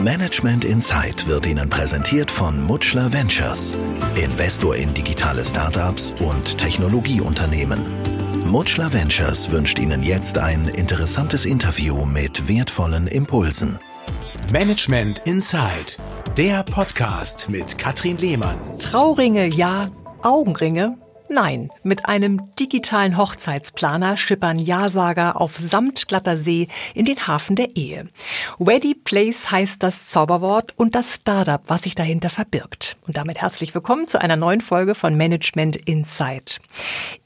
Management Insight wird Ihnen präsentiert von Mutschler Ventures, Investor in digitale Startups und Technologieunternehmen. Mutschler Ventures wünscht Ihnen jetzt ein interessantes Interview mit wertvollen Impulsen. Management Insight, der Podcast mit Katrin Lehmann. Trauringe ja, Augenringe Nein, mit einem digitalen Hochzeitsplaner schippern Ja-Sager auf samtglatter See in den Hafen der Ehe. Ready Place heißt das Zauberwort und das Startup, was sich dahinter verbirgt. Und damit herzlich willkommen zu einer neuen Folge von Management Insight.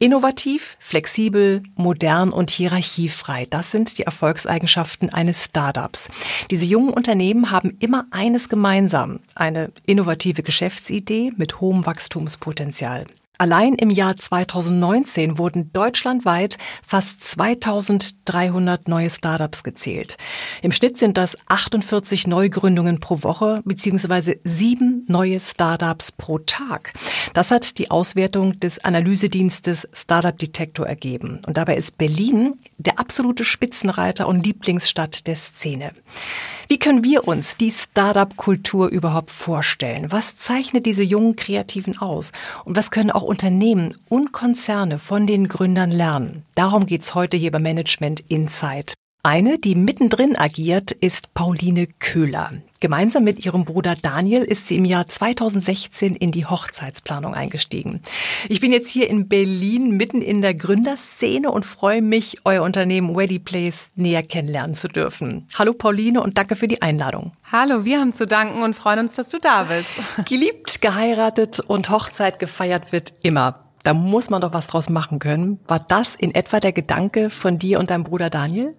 Innovativ, flexibel, modern und hierarchiefrei, das sind die Erfolgseigenschaften eines Startups. Diese jungen Unternehmen haben immer eines gemeinsam, eine innovative Geschäftsidee mit hohem Wachstumspotenzial. Allein im Jahr 2019 wurden deutschlandweit fast 2300 neue Startups gezählt. Im Schnitt sind das 48 Neugründungen pro Woche bzw. sieben neue Startups pro Tag. Das hat die Auswertung des Analysedienstes Startup Detector ergeben. Und dabei ist Berlin der absolute Spitzenreiter und Lieblingsstadt der Szene. Wie können wir uns die Startup-Kultur überhaupt vorstellen? Was zeichnet diese jungen Kreativen aus? Und was können auch Unternehmen und Konzerne von den Gründern lernen? Darum geht's heute hier bei Management Insight. Eine, die mittendrin agiert, ist Pauline Köhler. Gemeinsam mit ihrem Bruder Daniel ist sie im Jahr 2016 in die Hochzeitsplanung eingestiegen. Ich bin jetzt hier in Berlin mitten in der Gründerszene und freue mich, euer Unternehmen Ready Place näher kennenlernen zu dürfen. Hallo Pauline und danke für die Einladung. Hallo, wir haben zu danken und freuen uns, dass du da bist. Geliebt, geheiratet und Hochzeit gefeiert wird immer. Da muss man doch was draus machen können. War das in etwa der Gedanke von dir und deinem Bruder Daniel?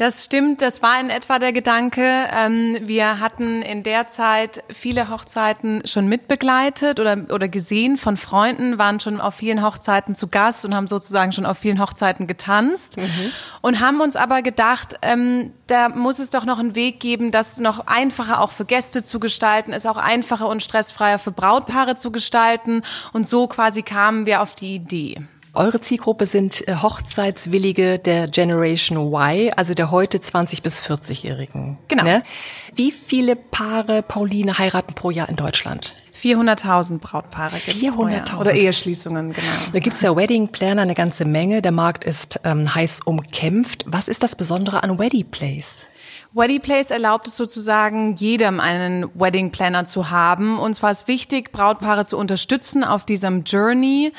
Das stimmt, das war in etwa der Gedanke. Ähm, wir hatten in der Zeit viele Hochzeiten schon mitbegleitet oder, oder gesehen von Freunden, waren schon auf vielen Hochzeiten zu Gast und haben sozusagen schon auf vielen Hochzeiten getanzt mhm. und haben uns aber gedacht, ähm, da muss es doch noch einen Weg geben, das noch einfacher auch für Gäste zu gestalten, es auch einfacher und stressfreier für Brautpaare zu gestalten und so quasi kamen wir auf die Idee. Eure Zielgruppe sind äh, Hochzeitswillige der Generation Y, also der heute 20- bis 40-Jährigen. Genau. Ne? Wie viele Paare, Pauline, heiraten pro Jahr in Deutschland? 400.000 Brautpaare gibt 400.000 Oder Eheschließungen, genau. Da gibt's ja Wedding Planner eine ganze Menge. Der Markt ist ähm, heiß umkämpft. Was ist das Besondere an Wedding Place? Wedding Place erlaubt es sozusagen jedem einen Wedding Planner zu haben. Und zwar ist wichtig, Brautpaare zu unterstützen auf diesem Journey.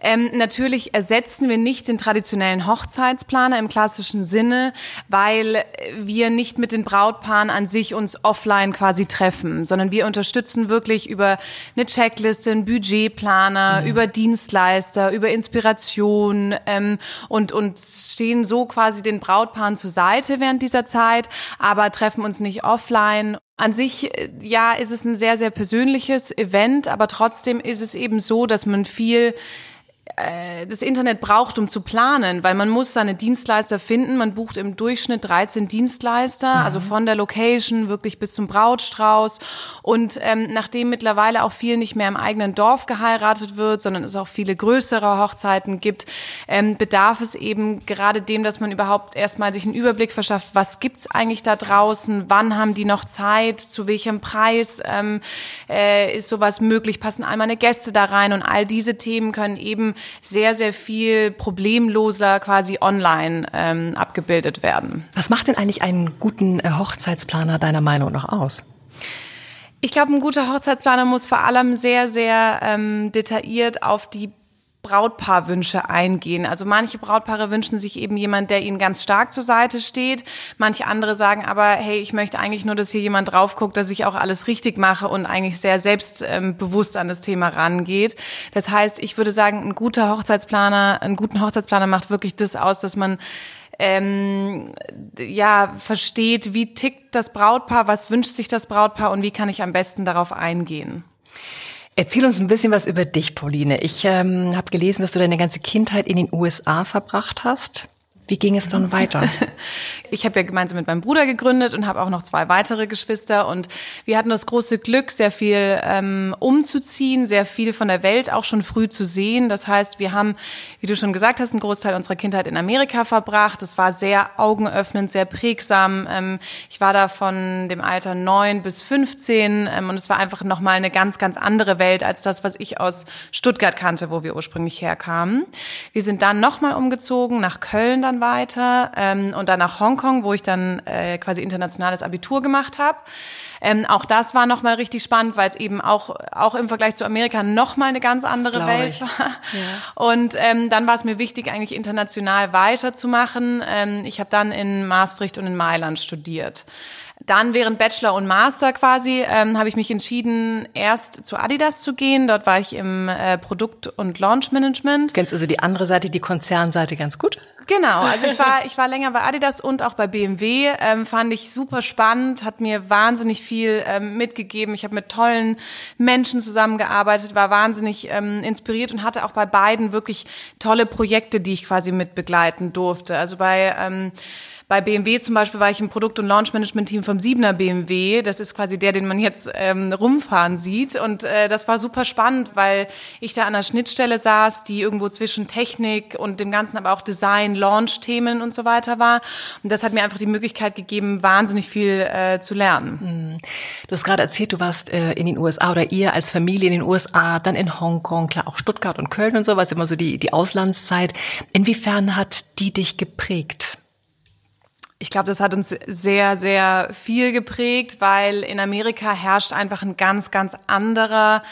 Ähm, natürlich ersetzen wir nicht den traditionellen Hochzeitsplaner im klassischen Sinne, weil wir nicht mit den Brautpaaren an sich uns offline quasi treffen, sondern wir unterstützen wirklich über eine Checkliste, einen Budgetplaner, mhm. über Dienstleister, über Inspiration ähm, und, und stehen so quasi den Brautpaaren zur Seite während dieser Zeit aber treffen uns nicht offline. An sich, äh, ja, ist es ein sehr, sehr persönliches Event, aber trotzdem ist es eben so, dass man viel das Internet braucht, um zu planen, weil man muss seine Dienstleister finden. Man bucht im Durchschnitt 13 Dienstleister, mhm. also von der Location wirklich bis zum Brautstrauß. Und ähm, nachdem mittlerweile auch viel nicht mehr im eigenen Dorf geheiratet wird, sondern es auch viele größere Hochzeiten gibt, ähm, bedarf es eben gerade dem, dass man überhaupt erstmal sich einen Überblick verschafft, was gibt's eigentlich da draußen, wann haben die noch Zeit, zu welchem Preis ähm, äh, ist sowas möglich, passen all meine Gäste da rein und all diese Themen können eben sehr, sehr viel problemloser quasi online ähm, abgebildet werden. Was macht denn eigentlich einen guten äh, Hochzeitsplaner deiner Meinung nach aus? Ich glaube, ein guter Hochzeitsplaner muss vor allem sehr, sehr ähm, detailliert auf die Brautpaarwünsche eingehen. Also manche Brautpaare wünschen sich eben jemand, der ihnen ganz stark zur Seite steht. Manche andere sagen aber, hey, ich möchte eigentlich nur, dass hier jemand drauf guckt, dass ich auch alles richtig mache und eigentlich sehr selbstbewusst ähm, an das Thema rangeht. Das heißt, ich würde sagen, ein guter Hochzeitsplaner, einen guten Hochzeitsplaner macht wirklich das aus, dass man ähm, ja versteht, wie tickt das Brautpaar, was wünscht sich das Brautpaar und wie kann ich am besten darauf eingehen. Erzähl uns ein bisschen was über dich, Pauline. Ich ähm, habe gelesen, dass du deine ganze Kindheit in den USA verbracht hast. Wie ging es dann weiter? Ich habe ja gemeinsam mit meinem Bruder gegründet und habe auch noch zwei weitere Geschwister. Und wir hatten das große Glück, sehr viel ähm, umzuziehen, sehr viel von der Welt auch schon früh zu sehen. Das heißt, wir haben, wie du schon gesagt hast, einen Großteil unserer Kindheit in Amerika verbracht. Es war sehr augenöffnend, sehr prägsam. Ähm, ich war da von dem Alter neun bis 15 ähm, und es war einfach nochmal eine ganz, ganz andere Welt als das, was ich aus Stuttgart kannte, wo wir ursprünglich herkamen. Wir sind dann nochmal umgezogen nach Köln dann weiter ähm, und dann nach Hongkong, wo ich dann äh, quasi internationales Abitur gemacht habe. Ähm, auch das war nochmal richtig spannend, weil es eben auch, auch im Vergleich zu Amerika nochmal eine ganz andere Welt ich. war. Ja. Und ähm, dann war es mir wichtig, eigentlich international weiterzumachen. Ähm, ich habe dann in Maastricht und in Mailand studiert. Dann während Bachelor und Master quasi ähm, habe ich mich entschieden, erst zu Adidas zu gehen. Dort war ich im äh, Produkt- und Launch-Management. Kennst also die andere Seite, die Konzernseite ganz gut? Genau, also ich war, ich war länger bei Adidas und auch bei BMW, ähm, fand ich super spannend, hat mir wahnsinnig viel ähm, mitgegeben. Ich habe mit tollen Menschen zusammengearbeitet, war wahnsinnig ähm, inspiriert und hatte auch bei beiden wirklich tolle Projekte, die ich quasi mit begleiten durfte. Also bei ähm, bei BMW zum Beispiel war ich im Produkt- und Launch-Management-Team vom 7er BMW. Das ist quasi der, den man jetzt ähm, rumfahren sieht. Und äh, das war super spannend, weil ich da an der Schnittstelle saß, die irgendwo zwischen Technik und dem Ganzen, aber auch Design, Launch-Themen und so weiter war. Und das hat mir einfach die Möglichkeit gegeben, wahnsinnig viel äh, zu lernen. Du hast gerade erzählt, du warst äh, in den USA oder ihr als Familie in den USA, dann in Hongkong, klar auch Stuttgart und Köln und so, was immer so die, die Auslandszeit. Inwiefern hat die dich geprägt? Ich glaube, das hat uns sehr, sehr viel geprägt, weil in Amerika herrscht einfach ein ganz, ganz anderer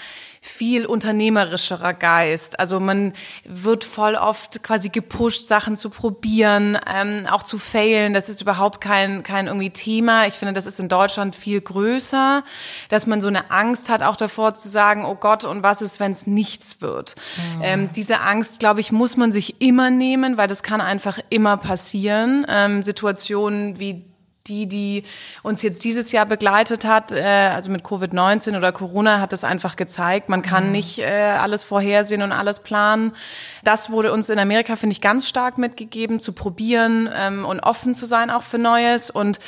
viel unternehmerischerer Geist. Also man wird voll oft quasi gepusht, Sachen zu probieren, ähm, auch zu failen. Das ist überhaupt kein, kein irgendwie Thema. Ich finde, das ist in Deutschland viel größer, dass man so eine Angst hat, auch davor zu sagen, oh Gott, und was ist, wenn es nichts wird? Mhm. Ähm, diese Angst, glaube ich, muss man sich immer nehmen, weil das kann einfach immer passieren. Ähm, Situationen wie die, die uns jetzt dieses Jahr begleitet hat, äh, also mit Covid-19 oder Corona, hat das einfach gezeigt. Man kann mhm. nicht äh, alles vorhersehen und alles planen. Das wurde uns in Amerika, finde ich, ganz stark mitgegeben, zu probieren ähm, und offen zu sein auch für Neues. Und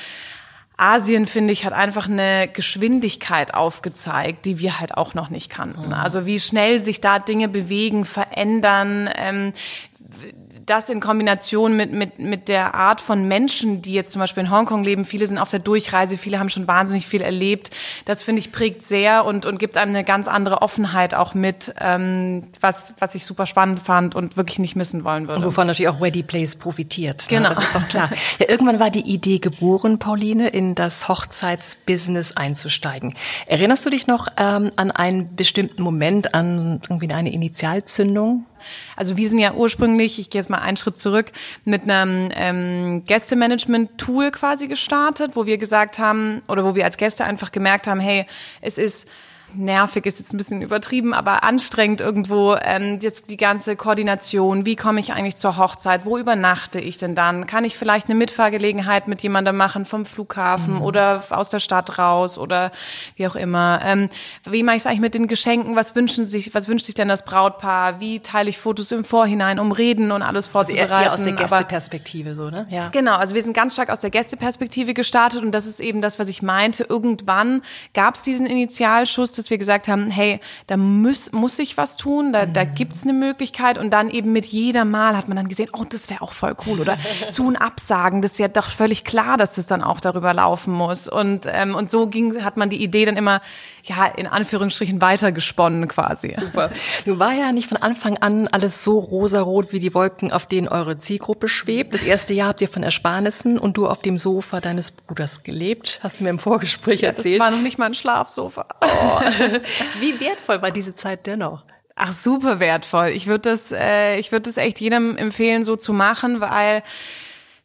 Asien, finde ich, hat einfach eine Geschwindigkeit aufgezeigt, die wir halt auch noch nicht kannten. Mhm. Also wie schnell sich da Dinge bewegen, verändern, ähm, das in Kombination mit, mit, mit der Art von Menschen, die jetzt zum Beispiel in Hongkong leben, viele sind auf der Durchreise, viele haben schon wahnsinnig viel erlebt. Das finde ich prägt sehr und, und gibt einem eine ganz andere Offenheit auch mit, ähm, was, was ich super spannend fand und wirklich nicht missen wollen würde. Und wovon natürlich auch Ready Place profitiert. Ne? Genau. Das ist doch klar. Ja, irgendwann war die Idee geboren, Pauline, in das Hochzeitsbusiness einzusteigen. Erinnerst du dich noch ähm, an einen bestimmten Moment, an irgendwie eine Initialzündung? Also wir sind ja ursprünglich, ich gehe jetzt mal einen Schritt zurück, mit einem ähm, Gästemanagement-Tool quasi gestartet, wo wir gesagt haben, oder wo wir als Gäste einfach gemerkt haben, hey, es ist nervig ist jetzt ein bisschen übertrieben, aber anstrengend irgendwo ähm, jetzt die ganze Koordination. Wie komme ich eigentlich zur Hochzeit? Wo übernachte ich denn dann? Kann ich vielleicht eine Mitfahrgelegenheit mit jemandem machen vom Flughafen mhm. oder aus der Stadt raus oder wie auch immer? Ähm, wie mache ich es eigentlich mit den Geschenken? Was wünschen sich? Was wünscht sich denn das Brautpaar? Wie teile ich Fotos im Vorhinein, um Reden und alles vorzubereiten? Also eher, eher aus der Gästeperspektive so, ne? Ja. Genau, also wir sind ganz stark aus der Gästeperspektive gestartet und das ist eben das, was ich meinte. Irgendwann gab es diesen Initialschuss, dass wir gesagt haben, hey, da muss, muss ich was tun, da, mhm. da gibt's eine Möglichkeit und dann eben mit jeder Mal hat man dann gesehen, oh, das wäre auch voll cool oder zu und absagen, das ist ja doch völlig klar, dass das dann auch darüber laufen muss und, ähm, und so ging, hat man die Idee dann immer, ja, in Anführungsstrichen weitergesponnen quasi. Super. Du war ja nicht von Anfang an alles so rosarot wie die Wolken, auf denen eure Zielgruppe schwebt. Das erste Jahr habt ihr von Ersparnissen und du auf dem Sofa deines Bruders gelebt, hast du mir im Vorgespräch ja, erzählt. Das war noch nicht mal ein Schlafsofa. Oh. Wie wertvoll war diese Zeit dennoch? Ach, super wertvoll. Ich würde das, äh, ich würde das echt jedem empfehlen, so zu machen, weil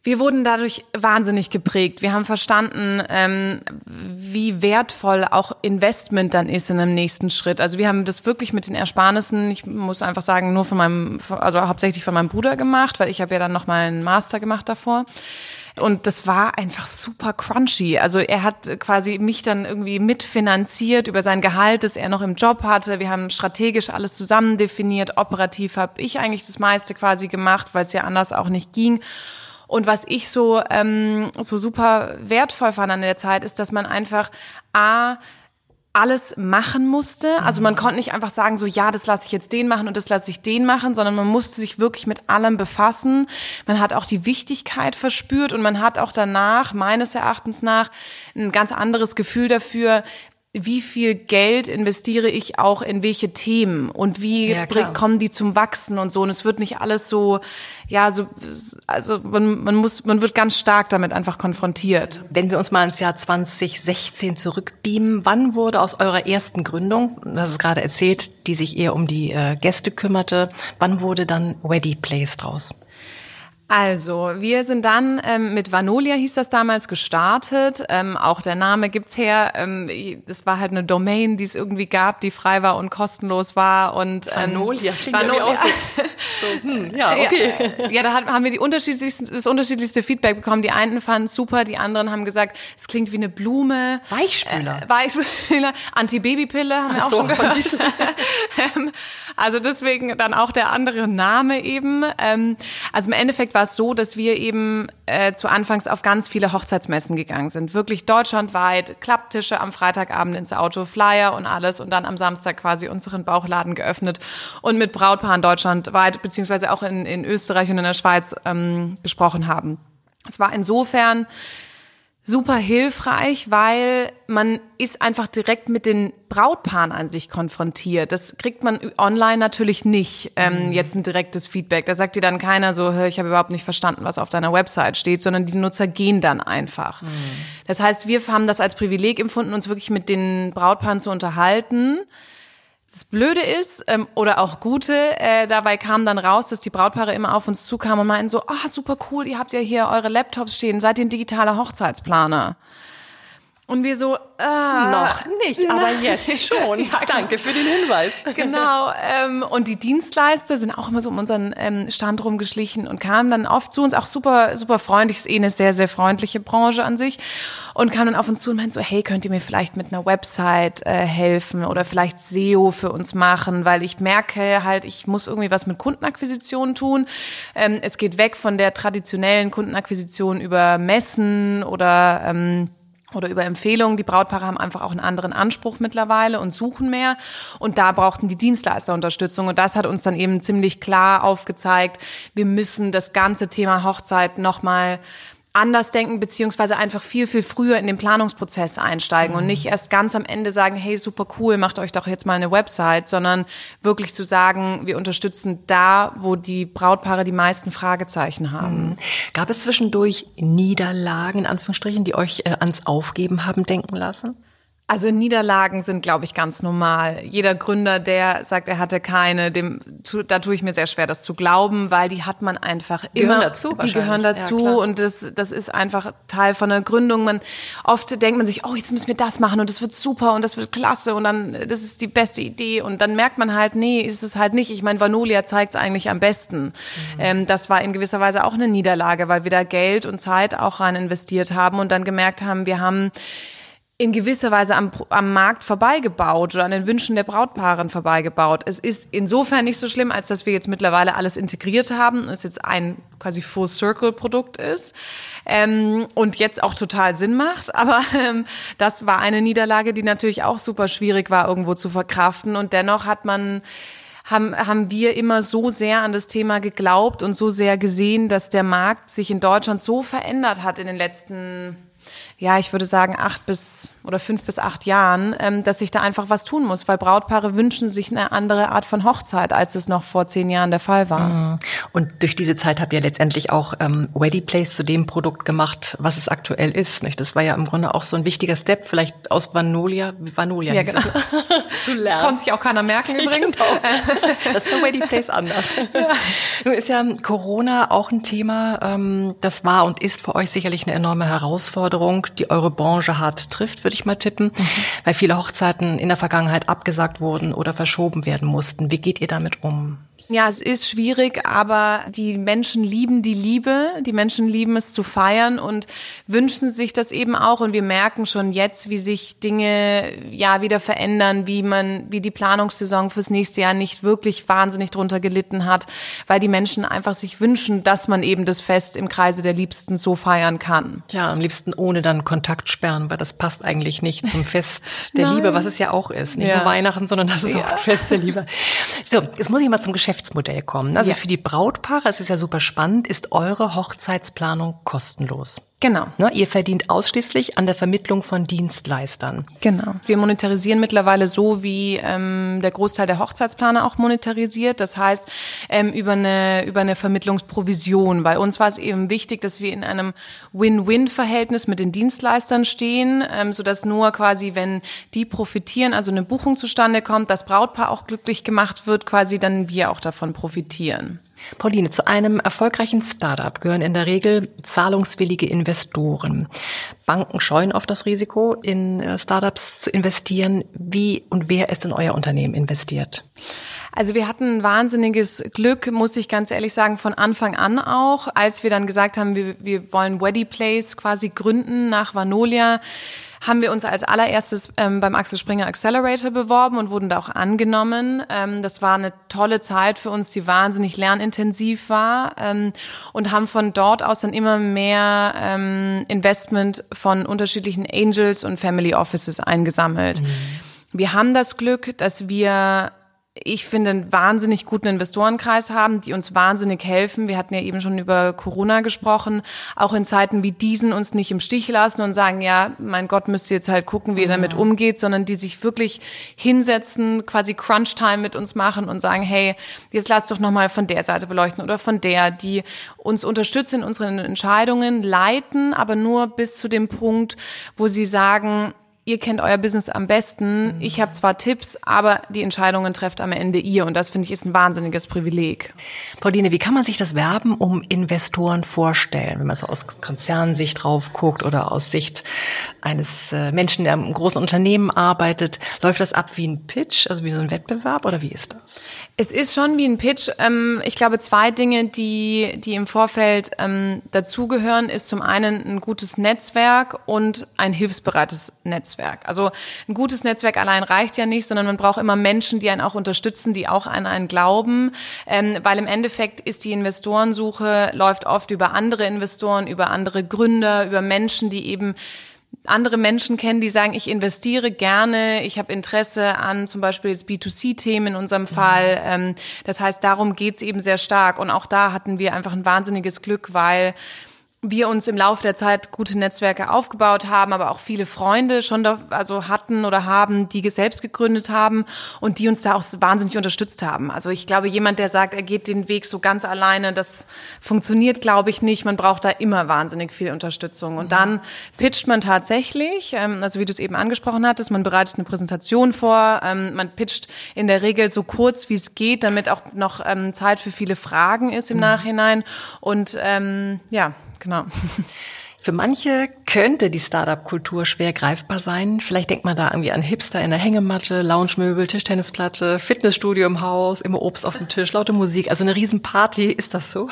wir wurden dadurch wahnsinnig geprägt. Wir haben verstanden, ähm, wie wertvoll auch Investment dann ist in einem nächsten Schritt. Also wir haben das wirklich mit den Ersparnissen, ich muss einfach sagen, nur von meinem, also hauptsächlich von meinem Bruder gemacht, weil ich habe ja dann noch mal einen Master gemacht davor. Und das war einfach super crunchy. Also er hat quasi mich dann irgendwie mitfinanziert über sein Gehalt, das er noch im Job hatte. Wir haben strategisch alles zusammen definiert. Operativ habe ich eigentlich das meiste quasi gemacht, weil es ja anders auch nicht ging. Und was ich so, ähm, so super wertvoll fand an der Zeit, ist, dass man einfach A, alles machen musste. Also man konnte nicht einfach sagen, so ja, das lasse ich jetzt den machen und das lasse ich den machen, sondern man musste sich wirklich mit allem befassen. Man hat auch die Wichtigkeit verspürt und man hat auch danach, meines Erachtens nach, ein ganz anderes Gefühl dafür, wie viel Geld investiere ich auch in welche Themen und wie Ja, kommen die zum Wachsen und so. Und es wird nicht alles so, ja, so, also man, man muss, man wird ganz stark damit einfach konfrontiert. Wenn wir uns mal ins Jahr 2016 zurückbeamen, wann wurde aus eurer ersten Gründung, das ist gerade erzählt, die sich eher um die äh, Gäste kümmerte, wann wurde dann Weddy Place draus? Also, wir sind dann ähm, mit Vanolia hieß das damals gestartet. Ähm, auch der Name gibt's her. Ähm, das war halt eine Domain, die es irgendwie gab, die frei war und kostenlos war. Und ähm, Vanolia, klingt Vano- irgendwie auch so- So, hm, ja, okay. Ja, ja, da hat- haben wir die unterschiedlichsten, das unterschiedlichste Feedback bekommen. Die einen fanden es super, die anderen haben gesagt, es klingt wie eine Blume. Weichspüler. Äh, Weichspüler. Antibabypille haben wir auch so, schon gehört. Ähm, also deswegen dann auch der andere Name eben. Ähm, also im Endeffekt war es so, dass wir eben äh, zu Anfangs auf ganz viele Hochzeitsmessen gegangen sind. Wirklich deutschlandweit, Klapptische am Freitagabend ins Auto, Flyer und alles und dann am Samstag quasi unseren Bauchladen geöffnet und mit Brautpaaren deutschlandweit beziehungsweise auch in, in Österreich und in der Schweiz ähm, gesprochen haben. Es war insofern super hilfreich, weil man ist einfach direkt mit den Brautpaaren an sich konfrontiert. Das kriegt man online natürlich nicht, ähm, jetzt ein direktes Feedback. Da sagt dir dann keiner so, "Hör, ich habe überhaupt nicht verstanden, was auf deiner Website steht, sondern die Nutzer gehen dann einfach. Das heißt, wir haben das als Privileg empfunden, uns wirklich mit den Brautpaaren zu unterhalten. Das Blöde ist, ähm, oder auch Gute, äh, dabei kam dann raus, dass die Brautpaare immer auf uns zukamen und meinten so, ah, super cool, ihr habt ja hier eure Laptops stehen, seid ihr ein digitaler Hochzeitsplaner? Und wir so, äh, Noch nicht, aber jetzt schon. Danke für den Hinweis. genau. Ähm, und die Dienstleister sind auch immer so um unseren ähm, Stand rumgeschlichen und kamen dann oft zu uns, auch super, super freundlich, ist eh eine sehr, sehr freundliche Branche an sich. Und kamen dann auf uns zu und meinten so, hey, könnt ihr mir vielleicht mit einer Website äh, helfen oder vielleicht SEO für uns machen, weil ich merke halt, ich muss irgendwie was mit Kundenakquisition tun. Ähm, es geht weg von der traditionellen Kundenakquisition über Messen oder ähm, oder über Empfehlungen. Die Brautpaare haben einfach auch einen anderen Anspruch mittlerweile und suchen mehr. Und da brauchten die Dienstleister Unterstützung. Und das hat uns dann eben ziemlich klar aufgezeigt, wir müssen das ganze Thema Hochzeit nochmal anders denken, beziehungsweise einfach viel, viel früher in den Planungsprozess einsteigen und nicht erst ganz am Ende sagen, hey, super cool, macht euch doch jetzt mal eine Website, sondern wirklich zu sagen, wir unterstützen da, wo die Brautpaare die meisten Fragezeichen haben. Gab es zwischendurch Niederlagen, in Anführungsstrichen, die euch äh, ans Aufgeben haben denken lassen? Also Niederlagen sind, glaube ich, ganz normal. Jeder Gründer, der sagt, er hatte keine, dem, da tue ich mir sehr schwer, das zu glauben, weil die hat man einfach Gehören immer. dazu Die gehören Ja, dazu klar. und das, das ist einfach Teil von der Gründung. Man oft denkt man sich, oh, jetzt müssen wir das machen und das wird super und das wird klasse und dann das ist die beste Idee und dann merkt man halt, nee, ist es halt nicht. Ich meine, Vanolia zeigt es eigentlich am besten. Mhm. Ähm, das war in gewisser Weise auch eine Niederlage, weil wir da Geld und Zeit auch rein investiert haben und dann gemerkt haben, wir haben in gewisser Weise am, am Markt vorbeigebaut oder an den Wünschen der Brautpaaren vorbeigebaut. Es ist insofern nicht so schlimm, als dass wir jetzt mittlerweile alles integriert haben und es jetzt ein quasi Full-Circle-Produkt ist ähm, und jetzt auch total Sinn macht. Aber ähm, das war eine Niederlage, die natürlich auch super schwierig war, irgendwo zu verkraften. Und dennoch hat man haben, haben wir immer so sehr an das Thema geglaubt und so sehr gesehen, dass der Markt sich in Deutschland so verändert hat in den letzten ja, ich würde sagen acht bis oder fünf bis acht Jahren, ähm, dass sich da einfach was tun muss, weil Brautpaare wünschen sich eine andere Art von Hochzeit, als es noch vor zehn Jahren der Fall war. Und durch diese Zeit habt ihr letztendlich auch ähm, Ready Place zu dem Produkt gemacht, was es aktuell ist. Nicht? Das war ja im Grunde auch so ein wichtiger Step, vielleicht aus Vanolia, Vanolia Ja, genau. es, zu lernen. Konnte sich auch keiner merken übrigens. Genau. Das war Ready Place anders. Nun ist ja Corona auch ein Thema, ähm, das war und ist für euch sicherlich eine enorme Herausforderung, die eure Branche hart trifft, würde ich mal tippen, weil viele Hochzeiten in der Vergangenheit abgesagt wurden oder verschoben werden mussten. Wie geht ihr damit um? Ja, es ist schwierig, aber die Menschen lieben die Liebe, die Menschen lieben es zu feiern und wünschen sich das eben auch. Und wir merken schon jetzt, wie sich Dinge ja wieder verändern, wie man, wie die Planungssaison fürs nächste Jahr nicht wirklich wahnsinnig drunter gelitten hat, weil die Menschen einfach sich wünschen, dass man eben das Fest im Kreise der Liebsten so feiern kann. Ja, am liebsten ohne dann Kontaktsperren, weil das passt eigentlich nicht zum Fest der Liebe, was es ja auch ist. Nicht ja. nur Weihnachten, sondern das ist ja. auch ein Fest der Liebe. So, jetzt muss ich mal zum Geschäft Geschäftsmodell kommen. Also ja. für die Brautpaare, es ist ja super spannend, ist eure Hochzeitsplanung kostenlos. Genau. Ne, ihr verdient ausschließlich an der Vermittlung von Dienstleistern. Genau. Wir monetarisieren mittlerweile so, wie ähm, der Großteil der Hochzeitsplaner auch monetarisiert. Das heißt, ähm, über, eine, über eine Vermittlungsprovision. Bei uns war es eben wichtig, dass wir in einem Win-Win-Verhältnis mit den Dienstleistern stehen, ähm, sodass nur quasi, wenn die profitieren, also eine Buchung zustande kommt, das Brautpaar auch glücklich gemacht wird, quasi dann wir auch davon profitieren. Pauline, zu einem erfolgreichen Startup gehören in der Regel zahlungswillige Investoren. Banken scheuen oft das Risiko, in äh, Startups zu investieren. Wie und wer ist in euer Unternehmen investiert? Also wir hatten ein wahnsinniges Glück, muss ich ganz ehrlich sagen, von Anfang an auch, als wir dann gesagt haben, wir, wir wollen Weddy Place quasi gründen nach Vanolia haben wir uns als allererstes ähm, beim Axel Springer Accelerator beworben und wurden da auch angenommen. Ähm, das war eine tolle Zeit für uns, die wahnsinnig lernintensiv war ähm, und haben von dort aus dann immer mehr ähm, Investment von unterschiedlichen Angels und Family Offices eingesammelt. Mhm. Wir haben das Glück, dass wir ich finde, einen wahnsinnig guten Investorenkreis haben, die uns wahnsinnig helfen. Wir hatten ja eben schon über Corona gesprochen, auch in Zeiten wie diesen uns nicht im Stich lassen und sagen, ja, mein Gott, müsst ihr jetzt halt gucken, wie ihr damit umgeht, sondern die sich wirklich hinsetzen, quasi Crunch-Time mit uns machen und sagen, hey, jetzt lasst doch nochmal von der Seite beleuchten oder von der, die uns unterstützen in unseren Entscheidungen, leiten, aber nur bis zu dem Punkt, wo sie sagen, ihr kennt euer Business am besten. Mhm. Ich habe zwar Tipps, aber die Entscheidungen trefft am Ende ihr. Und das finde ich ist ein wahnsinniges Privileg. Pauline, wie kann man sich das Werben um Investoren vorstellen, wenn man so aus Konzernsicht drauf guckt oder aus Sicht eines äh, Menschen, der im großen Unternehmen arbeitet? Läuft das ab wie ein Pitch, also wie so ein Wettbewerb oder wie ist das? Es ist schon wie ein Pitch. Ähm, ich glaube, zwei Dinge, die, die im Vorfeld ähm, dazugehören, ist zum einen ein gutes Netzwerk und ein hilfsbereites Netzwerk. Also ein gutes Netzwerk allein reicht ja nicht, sondern man braucht immer Menschen, die einen auch unterstützen, die auch an einen glauben. Ähm, weil im Endeffekt ist die Investorensuche, läuft oft über andere Investoren, über andere Gründer, über Menschen, die eben andere Menschen kennen, die sagen, ich investiere gerne, ich habe Interesse an zum Beispiel jetzt B2C-Themen in unserem Fall. Ähm, das heißt, darum geht's eben sehr stark. Und auch da hatten wir einfach ein wahnsinniges Glück, weil wir uns im Laufe der Zeit gute Netzwerke aufgebaut haben, aber auch viele Freunde schon da, also hatten oder haben, die selbst gegründet haben und die uns da auch wahnsinnig unterstützt haben. Also ich glaube, jemand, der sagt, er geht den Weg so ganz alleine, das funktioniert, glaube ich, nicht. Man braucht da immer wahnsinnig viel Unterstützung. Und dann pitcht man tatsächlich, ähm, also wie du es eben angesprochen hattest, man bereitet eine Präsentation vor, ähm, man pitcht in der Regel so kurz, wie es geht, damit auch noch ähm, Zeit für viele Fragen ist im mhm. Nachhinein. Und ähm, ja, Genau. Für manche könnte die Startup-Kultur schwer greifbar sein. Vielleicht denkt man da irgendwie an Hipster in der Hängematte, Loungemöbel, Tischtennisplatte, Fitnessstudio im Haus, immer Obst auf dem Tisch, laute Musik. Also eine Riesenparty, ist das so?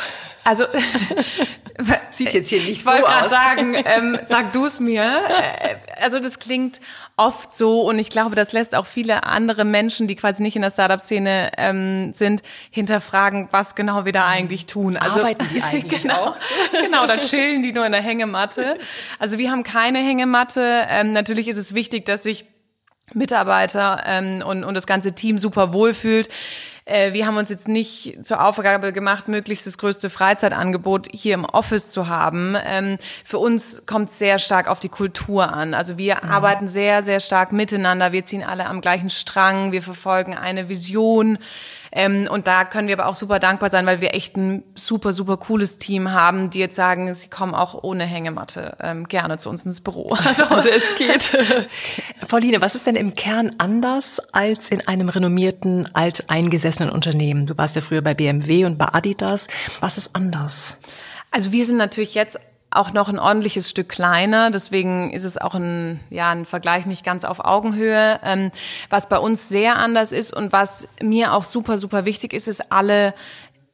Also sieht jetzt hier nicht ich so aus. Ich wollte gerade sagen, ähm, sag du es mir. Äh, also das klingt oft so und ich glaube, das lässt auch viele andere Menschen, die quasi nicht in der Startup-Szene ähm, sind, hinterfragen, was genau wir da eigentlich tun. Also, Arbeiten die eigentlich genau, auch? genau, dann chillen die nur in der Hängematte. Also wir haben keine Hängematte. Ähm, natürlich ist es wichtig, dass sich Mitarbeiter ähm, und, und das ganze Team super wohlfühlt. Äh, wir haben uns jetzt nicht zur Aufgabe gemacht, möglichst das größte Freizeitangebot hier im Office zu haben. Ähm, für uns kommt sehr stark auf die Kultur an. Also wir mhm. arbeiten sehr, sehr stark miteinander. Wir ziehen alle am gleichen Strang. Wir verfolgen eine Vision. Ähm, und da können wir aber auch super dankbar sein, weil wir echt ein super, super cooles Team haben, die jetzt sagen, sie kommen auch ohne Hängematte ähm, gerne zu uns ins Büro. Also, also es geht. Pauline, was ist denn im Kern anders als in einem renommierten, alteingesessenen Unternehmen? Du warst ja früher bei BMW und bei Adidas. Was ist anders? Also wir sind natürlich jetzt auch noch ein ordentliches Stück kleiner. Deswegen ist es auch ein, ja, ein Vergleich nicht ganz auf Augenhöhe. Ähm, was bei uns sehr anders ist und was mir auch super, super wichtig ist, ist alle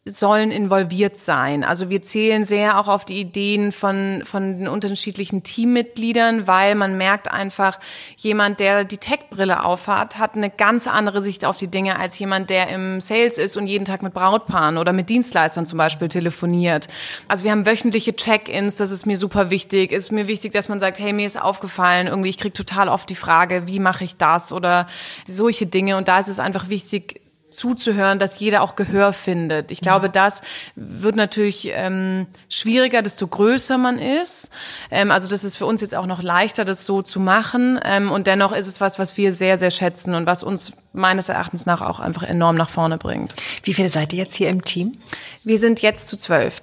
sollen involviert sein. Also wir zählen sehr auch auf die Ideen von, von den unterschiedlichen Teammitgliedern, weil man merkt einfach, jemand, der die Tech-Brille aufhat, hat eine ganz andere Sicht auf die Dinge als jemand, der im Sales ist und jeden Tag mit Brautpaaren oder mit Dienstleistern zum Beispiel telefoniert. Also wir haben wöchentliche Check-ins, das ist mir super wichtig. Ist mir wichtig, dass man sagt, hey, mir ist aufgefallen, irgendwie, ich krieg total oft die Frage, wie mache ich das oder solche Dinge. Und da ist es einfach wichtig, zuzuhören, dass jeder auch Gehör findet. Ich glaube, das wird natürlich ähm, schwieriger, desto größer man ist. Ähm, also das ist für uns jetzt auch noch leichter, das so zu machen. Ähm, und dennoch ist es was, was wir sehr, sehr schätzen und was uns meines Erachtens nach auch einfach enorm nach vorne bringt. Wie viele seid ihr jetzt hier im Team? Wir sind jetzt zu zwölf.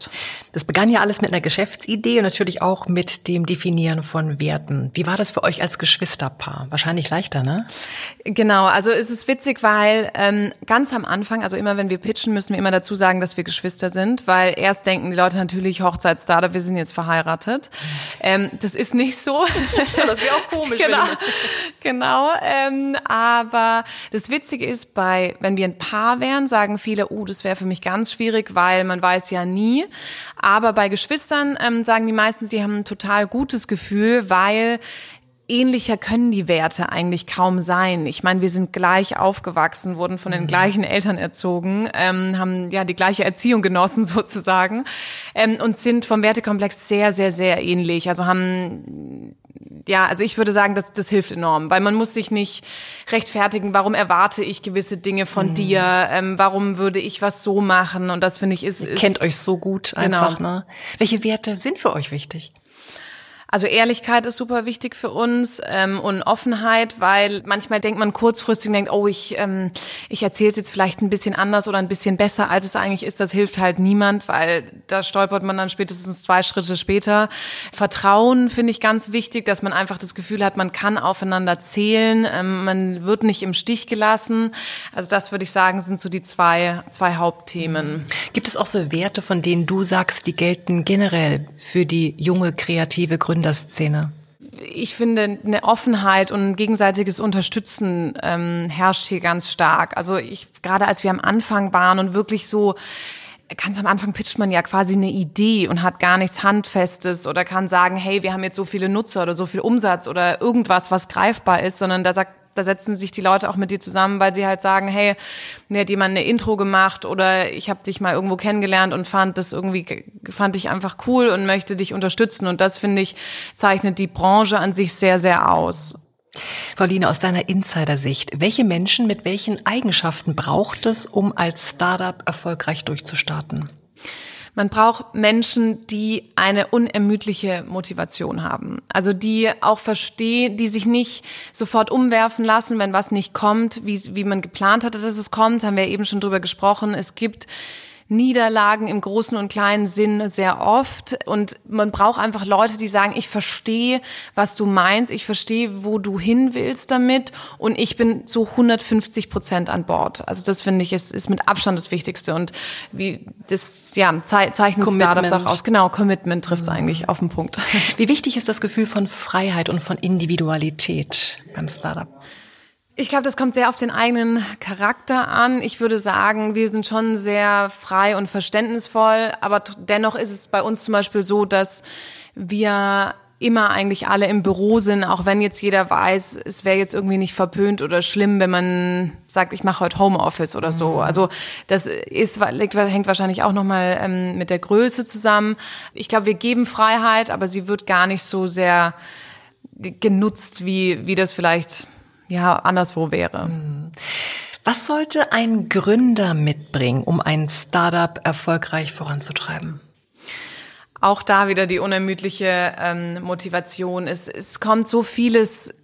Das begann ja alles mit einer Geschäftsidee und natürlich auch mit dem Definieren von Werten. Wie war das für euch als Geschwisterpaar? Wahrscheinlich leichter, ne? Genau, also es ist witzig, weil ähm, ganz am Anfang, also immer wenn wir pitchen, müssen wir immer dazu sagen, dass wir Geschwister sind, weil erst denken die Leute natürlich Hochzeitsstarter, wir sind jetzt verheiratet. Ähm, das ist nicht so. das wäre auch komisch. genau, genau. Ähm, aber das Witzige ist, bei wenn wir ein Paar wären, sagen viele, oh, uh, das wäre für mich ganz schwierig, weil man weiß ja nie. Aber bei Geschwistern ähm, sagen die meistens, die haben ein total gutes Gefühl, weil ähnlicher können die Werte eigentlich kaum sein. Ich meine, wir sind gleich aufgewachsen, wurden von den mhm. gleichen Eltern erzogen, ähm, haben ja die gleiche Erziehung genossen sozusagen ähm, und sind vom Wertekomplex sehr, sehr, sehr ähnlich. Also haben ja, also ich würde sagen, das, das hilft enorm, weil man muss sich nicht rechtfertigen, warum erwarte ich gewisse Dinge von mhm. dir, ähm, warum würde ich was so machen und das finde ich ist, ist... kennt euch so gut einfach, genau. ne? Welche Werte sind für euch wichtig? Also Ehrlichkeit ist super wichtig für uns ähm, und Offenheit, weil manchmal denkt man kurzfristig, denkt, oh, ich, ähm, ich erzähle es jetzt vielleicht ein bisschen anders oder ein bisschen besser, als es eigentlich ist. Das hilft halt niemand, weil da stolpert man dann spätestens zwei Schritte später. Vertrauen finde ich ganz wichtig, dass man einfach das Gefühl hat, man kann aufeinander zählen, ähm, man wird nicht im Stich gelassen. Also das würde ich sagen, sind so die zwei, zwei Hauptthemen. Gibt es auch so Werte, von denen du sagst, die gelten generell für die junge kreative Gründerin? Gründerszene? ich finde, eine Offenheit und ein gegenseitiges Unterstützen ähm, herrscht hier ganz stark. Also ich, gerade als wir am Anfang waren und wirklich so, ganz am Anfang pitcht man ja quasi eine Idee und hat gar nichts Handfestes oder kann sagen, hey, wir haben jetzt so viele Nutzer oder so viel Umsatz oder irgendwas, was greifbar ist, sondern da sagt da setzen sich die Leute auch mit dir zusammen, weil sie halt sagen, hey, mir hat jemand eine Intro gemacht oder ich habe dich mal irgendwo kennengelernt und fand das irgendwie fand ich einfach cool und möchte dich unterstützen und das finde ich zeichnet die Branche an sich sehr sehr aus. Pauline, aus deiner Insider-Sicht, welche Menschen mit welchen Eigenschaften braucht es, um als Startup erfolgreich durchzustarten? Man braucht Menschen, die eine unermüdliche Motivation haben. Also die auch verstehen, die sich nicht sofort umwerfen lassen, wenn was nicht kommt, wie, wie man geplant hatte, dass es kommt, haben wir eben schon drüber gesprochen. Es gibt Niederlagen im großen und kleinen Sinn sehr oft. Und man braucht einfach Leute, die sagen, ich verstehe, was du meinst, ich verstehe, wo du hin willst damit und ich bin zu 150 Prozent an Bord. Also das finde ich ist, ist mit Abstand das Wichtigste und wie das ja zeichnet Startups auch aus. Genau, Commitment trifft es mhm. eigentlich auf den Punkt. Wie wichtig ist das Gefühl von Freiheit und von Individualität beim Startup? Ich glaube, das kommt sehr auf den eigenen Charakter an. Ich würde sagen, wir sind schon sehr frei und verständnisvoll, aber dennoch ist es bei uns zum Beispiel so, dass wir immer eigentlich alle im Büro sind, auch wenn jetzt jeder weiß, es wäre jetzt irgendwie nicht verpönt oder schlimm, wenn man sagt, ich mache heute Homeoffice oder so. Mhm. Also das ist hängt wahrscheinlich auch nochmal ähm, mit der Größe zusammen. Ich glaube, wir geben Freiheit, aber sie wird gar nicht so sehr genutzt, wie wie das vielleicht ja anderswo wäre. Mhm. Was sollte ein Gründer mitbringen, um ein Startup erfolgreich voranzutreiben? Auch da wieder die unermüdliche ähm, Motivation. Es, es kommt so vieles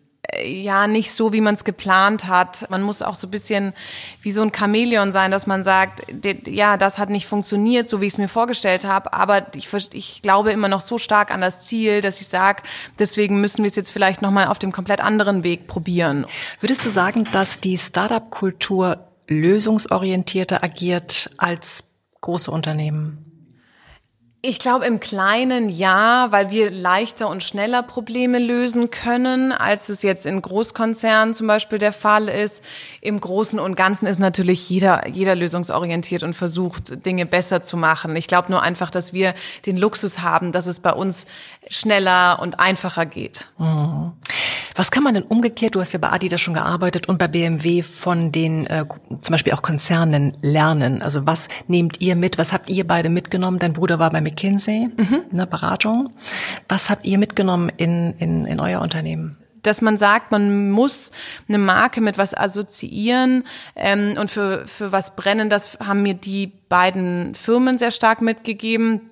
ja nicht so, wie man es geplant hat. Man muss auch so ein bisschen wie so ein Chamäleon sein, dass man sagt, ja, das hat nicht funktioniert, so wie ich es mir vorgestellt habe, aber ich, ich glaube immer noch so stark an das Ziel, dass ich sage, deswegen müssen wir es jetzt vielleicht nochmal auf dem komplett anderen Weg probieren. Würdest du sagen, dass die Startup-Kultur lösungsorientierter agiert als große Unternehmen? Ich glaube im Kleinen ja, weil wir leichter und schneller Probleme lösen können, als es jetzt in Großkonzernen zum Beispiel der Fall ist. Im Großen und Ganzen ist natürlich jeder, jeder lösungsorientiert und versucht, Dinge besser zu machen. Ich glaube nur einfach, dass wir den Luxus haben, dass es bei uns schneller und einfacher geht. Mhm. Was kann man denn umgekehrt, du hast ja bei Adidas schon gearbeitet und bei BMW von den äh, zum Beispiel auch Konzernen lernen? Also was nehmt ihr mit? Was habt ihr beide mitgenommen? Dein Bruder war bei McKinsey, mhm. eine Beratung. Was habt ihr mitgenommen in, in, in euer Unternehmen? dass man sagt, man muss eine Marke mit was assoziieren ähm, und für, für was brennen, das haben mir die beiden Firmen sehr stark mitgegeben.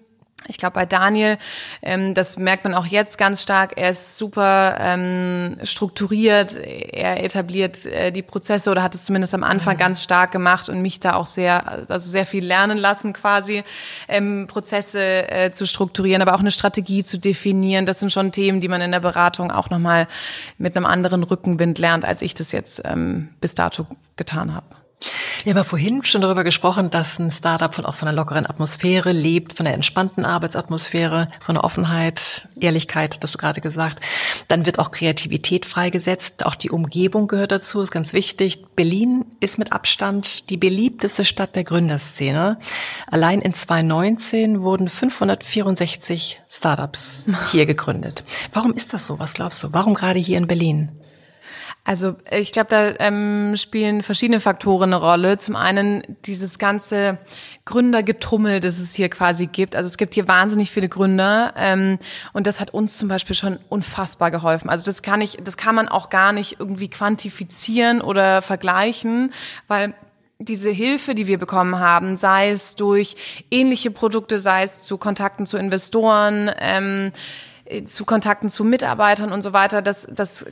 Ich glaube, bei Daniel, ähm, das merkt man auch jetzt ganz stark, er ist super ähm, strukturiert, er etabliert äh, die Prozesse oder hat es zumindest am Anfang mhm. ganz stark gemacht und mich da auch sehr, also sehr viel lernen lassen quasi, ähm, Prozesse äh, zu strukturieren, aber auch eine Strategie zu definieren. Das sind schon Themen, die man in der Beratung auch nochmal mit einem anderen Rückenwind lernt, als ich das jetzt ähm, bis dato getan habe. Wir haben ja vorhin schon darüber gesprochen, dass ein Startup von, auch von einer lockeren Atmosphäre lebt, von einer entspannten Arbeitsatmosphäre, von der Offenheit, Ehrlichkeit, das du gerade gesagt. Dann wird auch Kreativität freigesetzt. Auch die Umgebung gehört dazu, ist ganz wichtig. Berlin ist mit Abstand die beliebteste Stadt der Gründerszene. Allein in 2019 wurden 564 Startups hier gegründet. Warum ist das so? Was glaubst du? Warum gerade hier in Berlin? Also ich glaube, da ähm, spielen verschiedene Faktoren eine Rolle. Zum einen dieses ganze Gründergetummel, das es hier quasi gibt. Also es gibt hier wahnsinnig viele Gründer ähm, und das hat uns zum Beispiel schon unfassbar geholfen. Also das kann ich, das kann man auch gar nicht irgendwie quantifizieren oder vergleichen, weil diese Hilfe, die wir bekommen haben, sei es durch ähnliche Produkte, sei es zu Kontakten zu Investoren, ähm, zu Kontakten zu Mitarbeitern und so weiter, das, das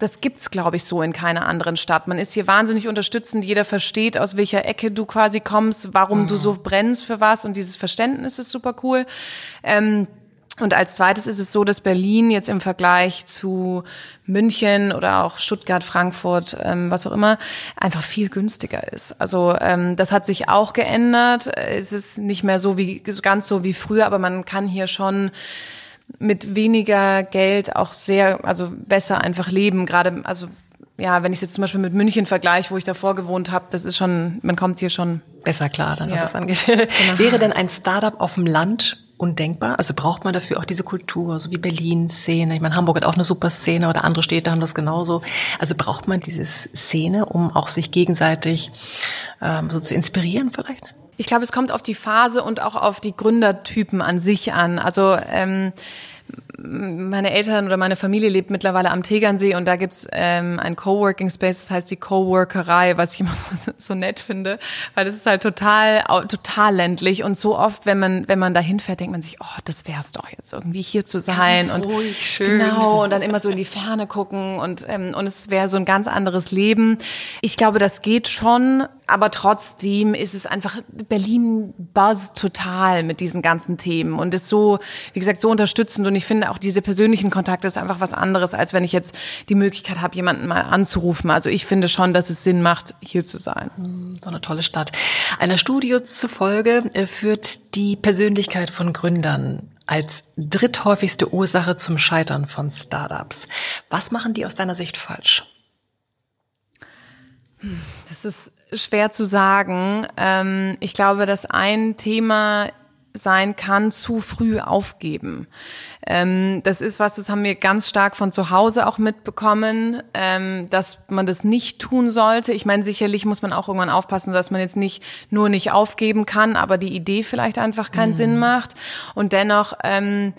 das gibt's, glaube ich, so in keiner anderen Stadt. Man ist hier wahnsinnig unterstützend. Jeder versteht, aus welcher Ecke du quasi kommst, warum mhm. du so brennst für was. Und dieses Verständnis ist super cool. Ähm, und als zweites ist es so, dass Berlin jetzt im Vergleich zu München oder auch Stuttgart, Frankfurt, ähm, was auch immer, einfach viel günstiger ist. Also ähm, das hat sich auch geändert. Es ist nicht mehr so wie ganz so wie früher, aber man kann hier schon mit weniger Geld auch sehr, also besser einfach leben. Gerade, also ja, wenn ich jetzt zum Beispiel mit München vergleiche, wo ich davor gewohnt habe, das ist schon, man kommt hier schon besser klar, dann was ja. das angeht. Genau. Wäre denn ein Startup auf dem Land undenkbar? Also braucht man dafür auch diese Kultur, so wie Berlin Szene. Ich meine, Hamburg hat auch eine super Szene oder andere Städte haben das genauso. Also braucht man diese Szene, um auch sich gegenseitig ähm, so zu inspirieren vielleicht? Ich glaube, es kommt auf die Phase und auch auf die Gründertypen an sich an. Also ähm, meine Eltern oder meine Familie lebt mittlerweile am Tegernsee und da gibt's ähm, ein Coworking Space, das heißt die Coworkerei, was ich immer so, so nett finde, weil das ist halt total total ländlich und so oft, wenn man wenn man da hinfährt, denkt man sich, oh, das wär's doch jetzt irgendwie hier zu sein ganz und ruhig, schön. genau und dann immer so in die Ferne gucken und ähm, und es wäre so ein ganz anderes Leben. Ich glaube, das geht schon, aber trotzdem ist es einfach Berlin buzz total mit diesen ganzen Themen und ist so, wie gesagt, so unterstützend und ich finde auch diese persönlichen Kontakte ist einfach was anderes, als wenn ich jetzt die Möglichkeit habe, jemanden mal anzurufen. Also ich finde schon, dass es Sinn macht, hier zu sein. Hm, so eine tolle Stadt. Einer Studie zufolge äh, führt die Persönlichkeit von Gründern als dritthäufigste Ursache zum Scheitern von Startups. Was machen die aus deiner Sicht falsch? Das ist schwer zu sagen. Ähm, ich glaube, dass ein Thema sein kann, zu früh aufgeben. Ähm, das ist was, das haben wir ganz stark von zu Hause auch mitbekommen, ähm, dass man das nicht tun sollte. Ich meine, sicherlich muss man auch irgendwann aufpassen, dass man jetzt nicht nur nicht aufgeben kann, aber die Idee vielleicht einfach keinen mhm. Sinn macht. Und dennoch, ähm,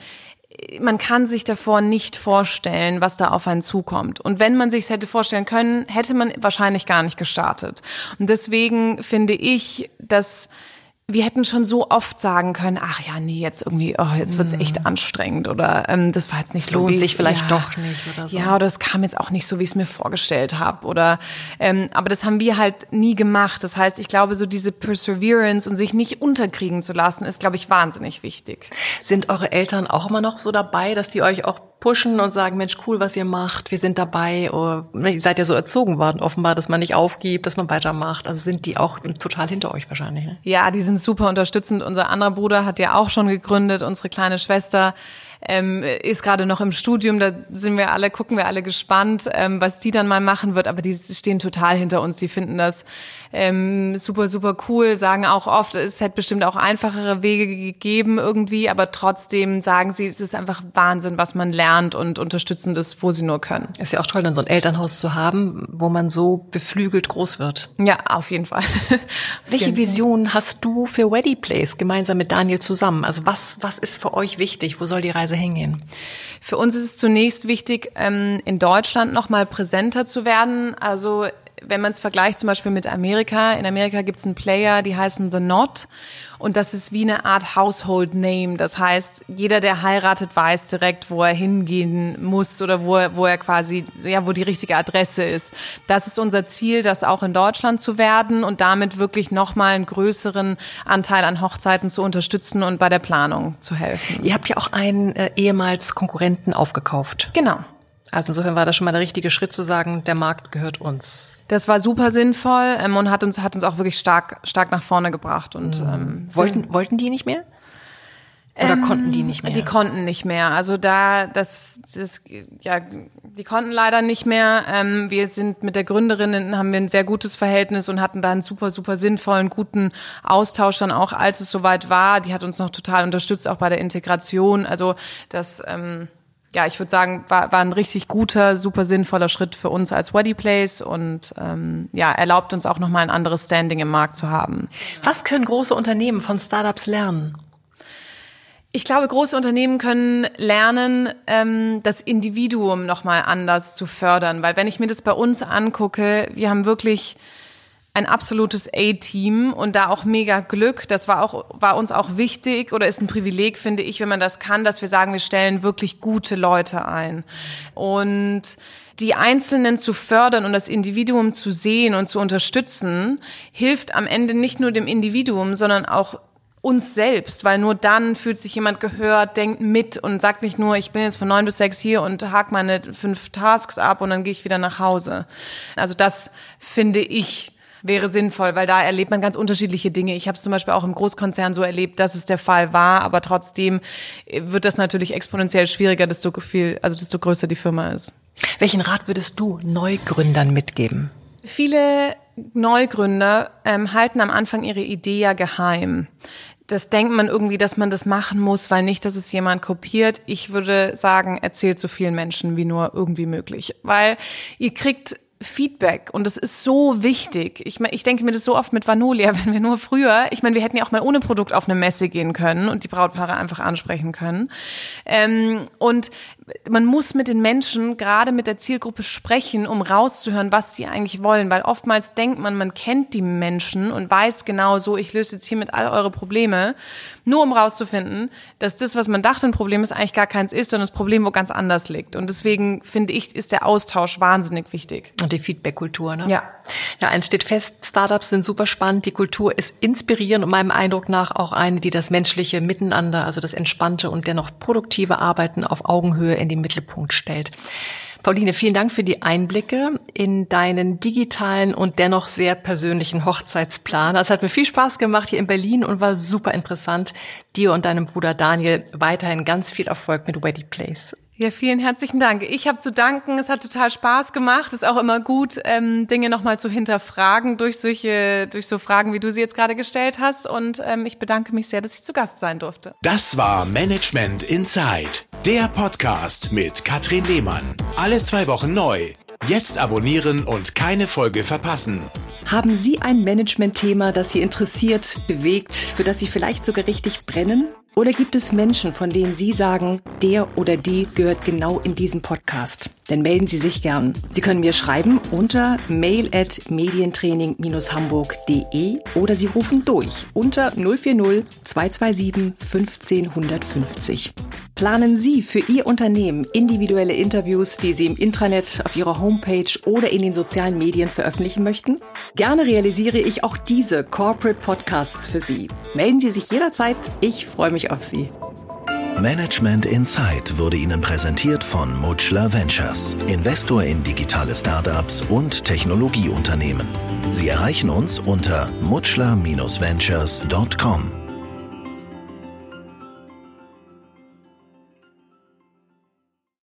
man kann sich davor nicht vorstellen, was da auf einen zukommt. Und wenn man sich hätte vorstellen können, hätte man wahrscheinlich gar nicht gestartet. Und deswegen finde ich, dass wir hätten schon so oft sagen können, ach ja, nee, jetzt irgendwie, oh, jetzt wird's echt mhm. anstrengend oder ähm, das war jetzt nicht so. Lohnt sich vielleicht ja, doch nicht oder so. Ja, oder es kam jetzt auch nicht so, wie ich es mir vorgestellt habe. Oder ähm, aber das haben wir halt nie gemacht. Das heißt, ich glaube, so diese Perseverance und sich nicht unterkriegen zu lassen, ist, glaube ich, wahnsinnig wichtig. Sind eure Eltern auch immer noch so dabei, dass die euch auch pushen und sagen, Mensch, cool, was ihr macht, wir sind dabei. Oder, ihr seid ja so erzogen worden, offenbar, dass man nicht aufgibt, dass man weitermacht. Also sind die auch total hinter euch wahrscheinlich. Ne? Ja, die sind super unterstützend. Unser anderer Bruder hat ja auch schon gegründet, unsere kleine Schwester ähm, ist gerade noch im Studium, da sind wir alle, gucken wir alle gespannt, ähm, was die dann mal machen wird, aber die stehen total hinter uns, die finden das ähm, super, super cool, sagen auch oft, es hätte bestimmt auch einfachere Wege gegeben irgendwie, aber trotzdem sagen sie, es ist einfach Wahnsinn, was man lernt und unterstützend ist, wo sie nur können. Ist ja auch toll, dann so ein Elternhaus zu haben, wo man so beflügelt groß wird. Ja, auf jeden Fall. Welche Vision hast du für Weddy Place gemeinsam mit Daniel zusammen? Also was, was ist für euch wichtig? Wo soll die Reise Reise hingehen? Für uns ist es zunächst wichtig, ähm, in Deutschland noch mal präsenter zu werden. Also wenn man es vergleicht zum Beispiel mit Amerika, in Amerika gibt es einen Player, die heißen The Knot. Und das ist wie eine Art Household Name. Das heißt, jeder, der heiratet, weiß direkt, wo er hingehen muss oder wo er, wo er quasi, ja, wo die richtige Adresse ist. Das ist unser Ziel, das auch in Deutschland zu werden und damit wirklich nochmal einen größeren Anteil an Hochzeiten zu unterstützen und bei der Planung zu helfen. Ihr habt ja auch einen äh, ehemals Konkurrenten aufgekauft. Genau. Also insofern war das schon mal der richtige Schritt zu sagen, der Markt gehört uns. Das war super sinnvoll ähm, und hat uns, hat uns auch wirklich stark, stark nach vorne gebracht. Und, mhm. ähm, wollten, wollten die nicht mehr? Oder ähm, konnten die nicht mehr? Die konnten nicht mehr. Also da, das, das ja, die konnten leider nicht mehr. Ähm, wir sind mit der Gründerin, haben wir ein sehr gutes Verhältnis und hatten da einen super, super sinnvollen, guten Austausch dann auch, als es soweit war. Die hat uns noch total unterstützt, auch bei der Integration. Also das, ähm, ja, ich würde sagen, war, war ein richtig guter, super sinnvoller Schritt für uns als Weddy Place und ähm, ja, erlaubt uns auch nochmal ein anderes Standing im Markt zu haben. Was können große Unternehmen von Startups lernen? Ich glaube, große Unternehmen können lernen, ähm, das Individuum nochmal anders zu fördern, weil wenn ich mir das bei uns angucke, wir haben wirklich ein absolutes A-Team und da auch mega Glück. Das war auch, war uns auch wichtig oder ist ein Privileg, finde ich, wenn man das kann, dass wir sagen, wir stellen wirklich gute Leute ein. Und die Einzelnen zu fördern und das Individuum zu sehen und zu unterstützen, hilft am Ende nicht nur dem Individuum, sondern auch uns selbst, weil nur dann fühlt sich jemand gehört, denkt mit und sagt nicht nur, ich bin jetzt von neun bis sechs hier und hake meine fünf Tasks ab und dann gehe ich wieder nach Hause. Also das finde ich wäre sinnvoll, weil da erlebt man ganz unterschiedliche Dinge. Ich habe es zum Beispiel auch im Großkonzern so erlebt, dass es der Fall war, aber trotzdem äh, wird das natürlich exponentiell schwieriger, desto viel, also desto größer die Firma ist. Welchen Rat würdest du Neugründern mitgeben? Viele Neugründer ähm, halten am Anfang ihre Idee ja geheim. Das denkt man irgendwie, dass man das machen muss, weil nicht, dass es jemand kopiert. Ich würde sagen, erzählt so vielen Menschen wie nur irgendwie möglich, weil ihr kriegt Feedback und das ist so wichtig. Ich, ich denke mir das so oft mit Vanolia, wenn wir nur früher, ich meine, wir hätten ja auch mal ohne Produkt auf eine Messe gehen können und die Brautpaare einfach ansprechen können. Ähm, und man muss mit den Menschen, gerade mit der Zielgruppe sprechen, um rauszuhören, was sie eigentlich wollen, weil oftmals denkt man, man kennt die Menschen und weiß genau so, ich löse jetzt hiermit all eure Probleme, nur um rauszufinden, dass das, was man dachte, ein Problem ist, eigentlich gar keins ist, sondern das Problem wo ganz anders liegt. Und deswegen finde ich, ist der Austausch wahnsinnig wichtig. Die Feedback-Kultur, ne? Ja. Ja, eins steht fest, Startups sind super spannend, die Kultur ist inspirierend und meinem Eindruck nach auch eine, die das menschliche Miteinander, also das entspannte und dennoch produktive Arbeiten auf Augenhöhe in den Mittelpunkt stellt. Pauline, vielen Dank für die Einblicke in deinen digitalen und dennoch sehr persönlichen Hochzeitsplan. Es hat mir viel Spaß gemacht hier in Berlin und war super interessant. Dir und deinem Bruder Daniel weiterhin ganz viel Erfolg mit Weddy Place. Ja, vielen herzlichen Dank. Ich habe zu danken. Es hat total Spaß gemacht. Ist auch immer gut, ähm, Dinge nochmal zu hinterfragen durch solche, durch so Fragen, wie du sie jetzt gerade gestellt hast. Und ähm, ich bedanke mich sehr, dass ich zu Gast sein durfte. Das war Management Inside, der Podcast mit Katrin Lehmann. Alle zwei Wochen neu. Jetzt abonnieren und keine Folge verpassen. Haben Sie ein Management-Thema, das Sie interessiert, bewegt, für das Sie vielleicht sogar richtig brennen? Oder gibt es Menschen, von denen Sie sagen, der oder die gehört genau in diesen Podcast? Dann melden Sie sich gern. Sie können mir schreiben unter mail at medientraining-hamburg.de oder Sie rufen durch unter 040 227 15 150. Planen Sie für Ihr Unternehmen individuelle Interviews, die Sie im Intranet, auf Ihrer Homepage oder in den sozialen Medien veröffentlichen möchten? Gerne realisiere ich auch diese Corporate Podcasts für Sie. Melden Sie sich jederzeit. Ich freue mich auf Sie. Management Insight wurde Ihnen präsentiert von Mutschler Ventures, Investor in digitale Startups und Technologieunternehmen. Sie erreichen uns unter mutschler-ventures.com.